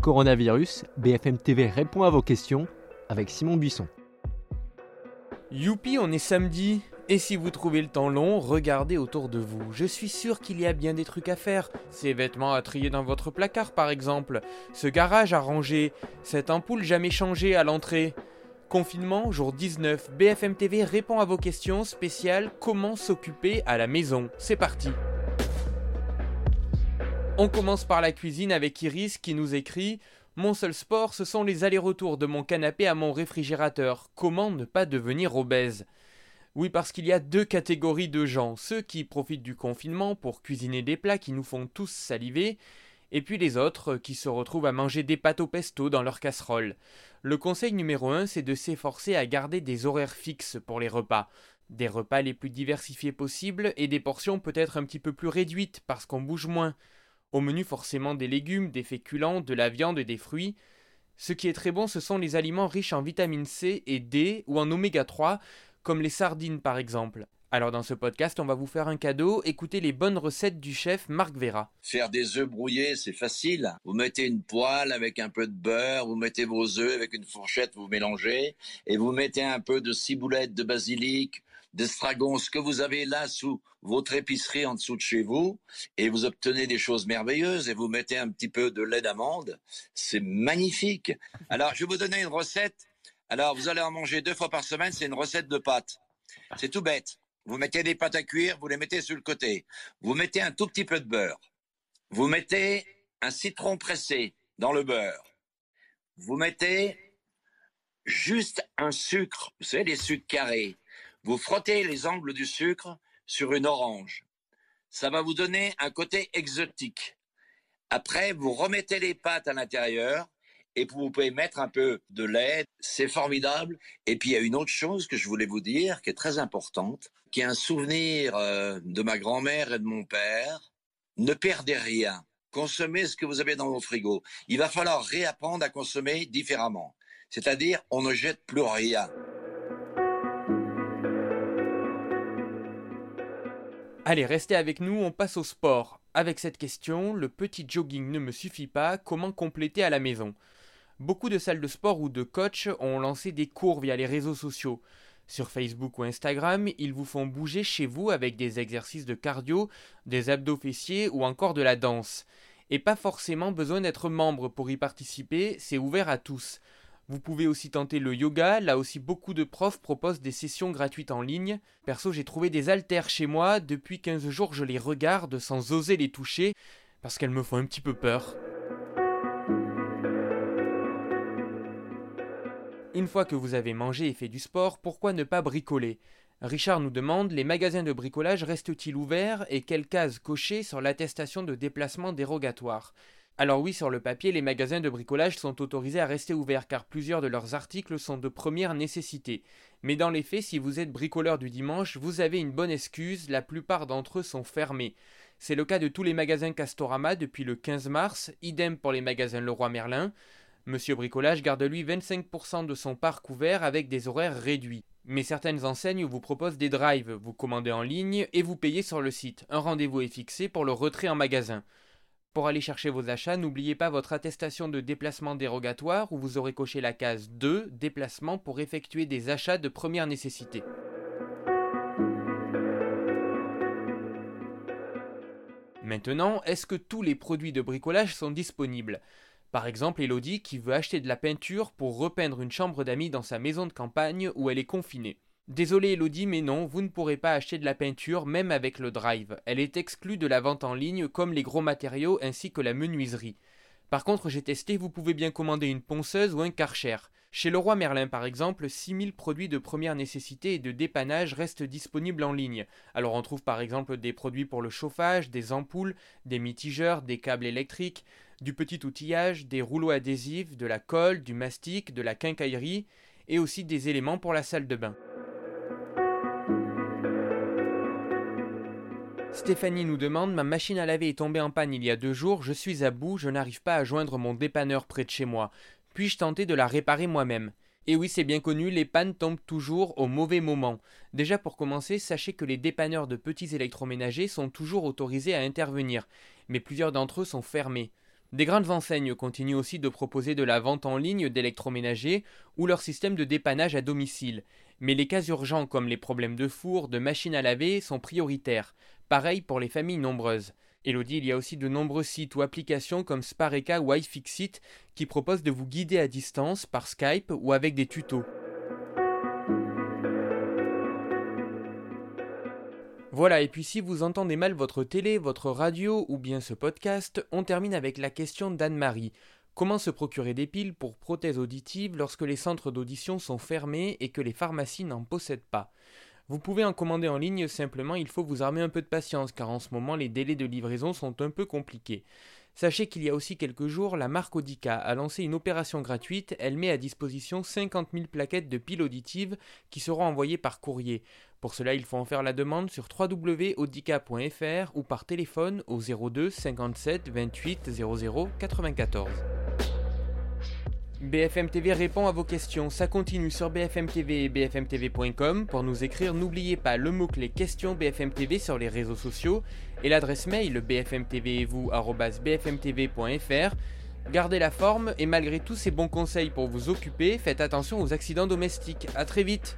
Coronavirus, BFM TV répond à vos questions avec Simon Buisson. Youpi, on est samedi. Et si vous trouvez le temps long, regardez autour de vous. Je suis sûr qu'il y a bien des trucs à faire. Ces vêtements à trier dans votre placard par exemple. Ce garage à ranger. Cette ampoule jamais changée à l'entrée. Confinement, jour 19. BFM TV répond à vos questions spéciales Comment s'occuper à la maison? C'est parti. On commence par la cuisine avec Iris qui nous écrit Mon seul sport, ce sont les allers-retours de mon canapé à mon réfrigérateur. Comment ne pas devenir obèse? Oui, parce qu'il y a deux catégories de gens, ceux qui profitent du confinement pour cuisiner des plats qui nous font tous saliver, et puis les autres qui se retrouvent à manger des pâtes au pesto dans leur casserole. Le conseil numéro un, c'est de s'efforcer à garder des horaires fixes pour les repas. Des repas les plus diversifiés possibles et des portions peut-être un petit peu plus réduites parce qu'on bouge moins. Au menu forcément des légumes, des féculents, de la viande et des fruits. Ce qui est très bon, ce sont les aliments riches en vitamine C et D ou en oméga 3, comme les sardines par exemple. Alors dans ce podcast, on va vous faire un cadeau, écoutez les bonnes recettes du chef Marc Vera. Faire des œufs brouillés, c'est facile. Vous mettez une poêle avec un peu de beurre, vous mettez vos œufs avec une fourchette, vous mélangez, et vous mettez un peu de ciboulette, de basilic, d'estragon, ce que vous avez là sous votre épicerie en dessous de chez vous, et vous obtenez des choses merveilleuses, et vous mettez un petit peu de lait d'amande. C'est magnifique. Alors, je vais vous donner une recette alors, vous allez en manger deux fois par semaine, c'est une recette de pâtes. C'est tout bête. Vous mettez des pâtes à cuire, vous les mettez sur le côté. Vous mettez un tout petit peu de beurre. Vous mettez un citron pressé dans le beurre. Vous mettez juste un sucre, vous savez, les sucres carrés. Vous frottez les angles du sucre sur une orange. Ça va vous donner un côté exotique. Après, vous remettez les pâtes à l'intérieur et vous pouvez mettre un peu de lait, c'est formidable. Et puis il y a une autre chose que je voulais vous dire qui est très importante, qui est un souvenir euh, de ma grand-mère et de mon père. Ne perdez rien. Consommez ce que vous avez dans vos frigos. Il va falloir réapprendre à consommer différemment. C'est-à-dire, on ne jette plus rien. Allez, restez avec nous, on passe au sport. Avec cette question, le petit jogging ne me suffit pas, comment compléter à la maison? Beaucoup de salles de sport ou de coach ont lancé des cours via les réseaux sociaux. Sur Facebook ou Instagram, ils vous font bouger chez vous avec des exercices de cardio, des abdos fessiers ou encore de la danse. Et pas forcément besoin d'être membre pour y participer, c'est ouvert à tous. Vous pouvez aussi tenter le yoga, là aussi beaucoup de profs proposent des sessions gratuites en ligne. Perso, j'ai trouvé des haltères chez moi, depuis 15 jours je les regarde sans oser les toucher, parce qu'elles me font un petit peu peur. Une fois que vous avez mangé et fait du sport, pourquoi ne pas bricoler? Richard nous demande les magasins de bricolage restent-ils ouverts et quelles cases cocher sur l'attestation de déplacement dérogatoire? Alors oui, sur le papier, les magasins de bricolage sont autorisés à rester ouverts car plusieurs de leurs articles sont de première nécessité. Mais dans les faits, si vous êtes bricoleur du dimanche, vous avez une bonne excuse, la plupart d'entre eux sont fermés. C'est le cas de tous les magasins Castorama depuis le 15 mars, idem pour les magasins Leroy Merlin. Monsieur Bricolage garde lui 25% de son parc ouvert avec des horaires réduits. Mais certaines enseignes vous proposent des drives, vous commandez en ligne et vous payez sur le site. Un rendez-vous est fixé pour le retrait en magasin. Pour aller chercher vos achats, n'oubliez pas votre attestation de déplacement dérogatoire où vous aurez coché la case 2, déplacement pour effectuer des achats de première nécessité. Maintenant, est-ce que tous les produits de bricolage sont disponibles? Par exemple, Elodie qui veut acheter de la peinture pour repeindre une chambre d'amis dans sa maison de campagne où elle est confinée. Désolé Elodie, mais non, vous ne pourrez pas acheter de la peinture même avec le drive. Elle est exclue de la vente en ligne comme les gros matériaux ainsi que la menuiserie. Par contre, j'ai testé, vous pouvez bien commander une ponceuse ou un karcher. Chez Leroy Merlin, par exemple, 6000 produits de première nécessité et de dépannage restent disponibles en ligne. Alors on trouve par exemple des produits pour le chauffage, des ampoules, des mitigeurs, des câbles électriques, du petit outillage, des rouleaux adhésifs, de la colle, du mastic, de la quincaillerie et aussi des éléments pour la salle de bain. Stéphanie nous demande Ma machine à laver est tombée en panne il y a deux jours, je suis à bout, je n'arrive pas à joindre mon dépanneur près de chez moi. Puis-je tenter de la réparer moi-même? Et oui, c'est bien connu, les pannes tombent toujours au mauvais moment. Déjà pour commencer, sachez que les dépanneurs de petits électroménagers sont toujours autorisés à intervenir, mais plusieurs d'entre eux sont fermés. Des grandes enseignes continuent aussi de proposer de la vente en ligne d'électroménagers ou leur système de dépannage à domicile. Mais les cas urgents comme les problèmes de four, de machine à laver sont prioritaires. Pareil pour les familles nombreuses. Elodie, il y a aussi de nombreux sites ou applications comme Spareka ou iFixit qui proposent de vous guider à distance par Skype ou avec des tutos. Voilà, et puis si vous entendez mal votre télé, votre radio ou bien ce podcast, on termine avec la question d'Anne-Marie. Comment se procurer des piles pour prothèses auditives lorsque les centres d'audition sont fermés et que les pharmacies n'en possèdent pas? Vous pouvez en commander en ligne, simplement il faut vous armer un peu de patience car en ce moment les délais de livraison sont un peu compliqués. Sachez qu'il y a aussi quelques jours, la marque Audica a lancé une opération gratuite. Elle met à disposition 50 000 plaquettes de piles auditives qui seront envoyées par courrier. Pour cela, il faut en faire la demande sur www.audica.fr ou par téléphone au 02 57 28 00 94. BFM TV répond à vos questions. Ça continue sur BFM TV et bfmtv.com. Pour nous écrire, n'oubliez pas le mot-clé question BFM TV sur les réseaux sociaux et l'adresse mail bfmtv.fr. Gardez la forme et malgré tous ces bons conseils pour vous occuper, faites attention aux accidents domestiques. A très vite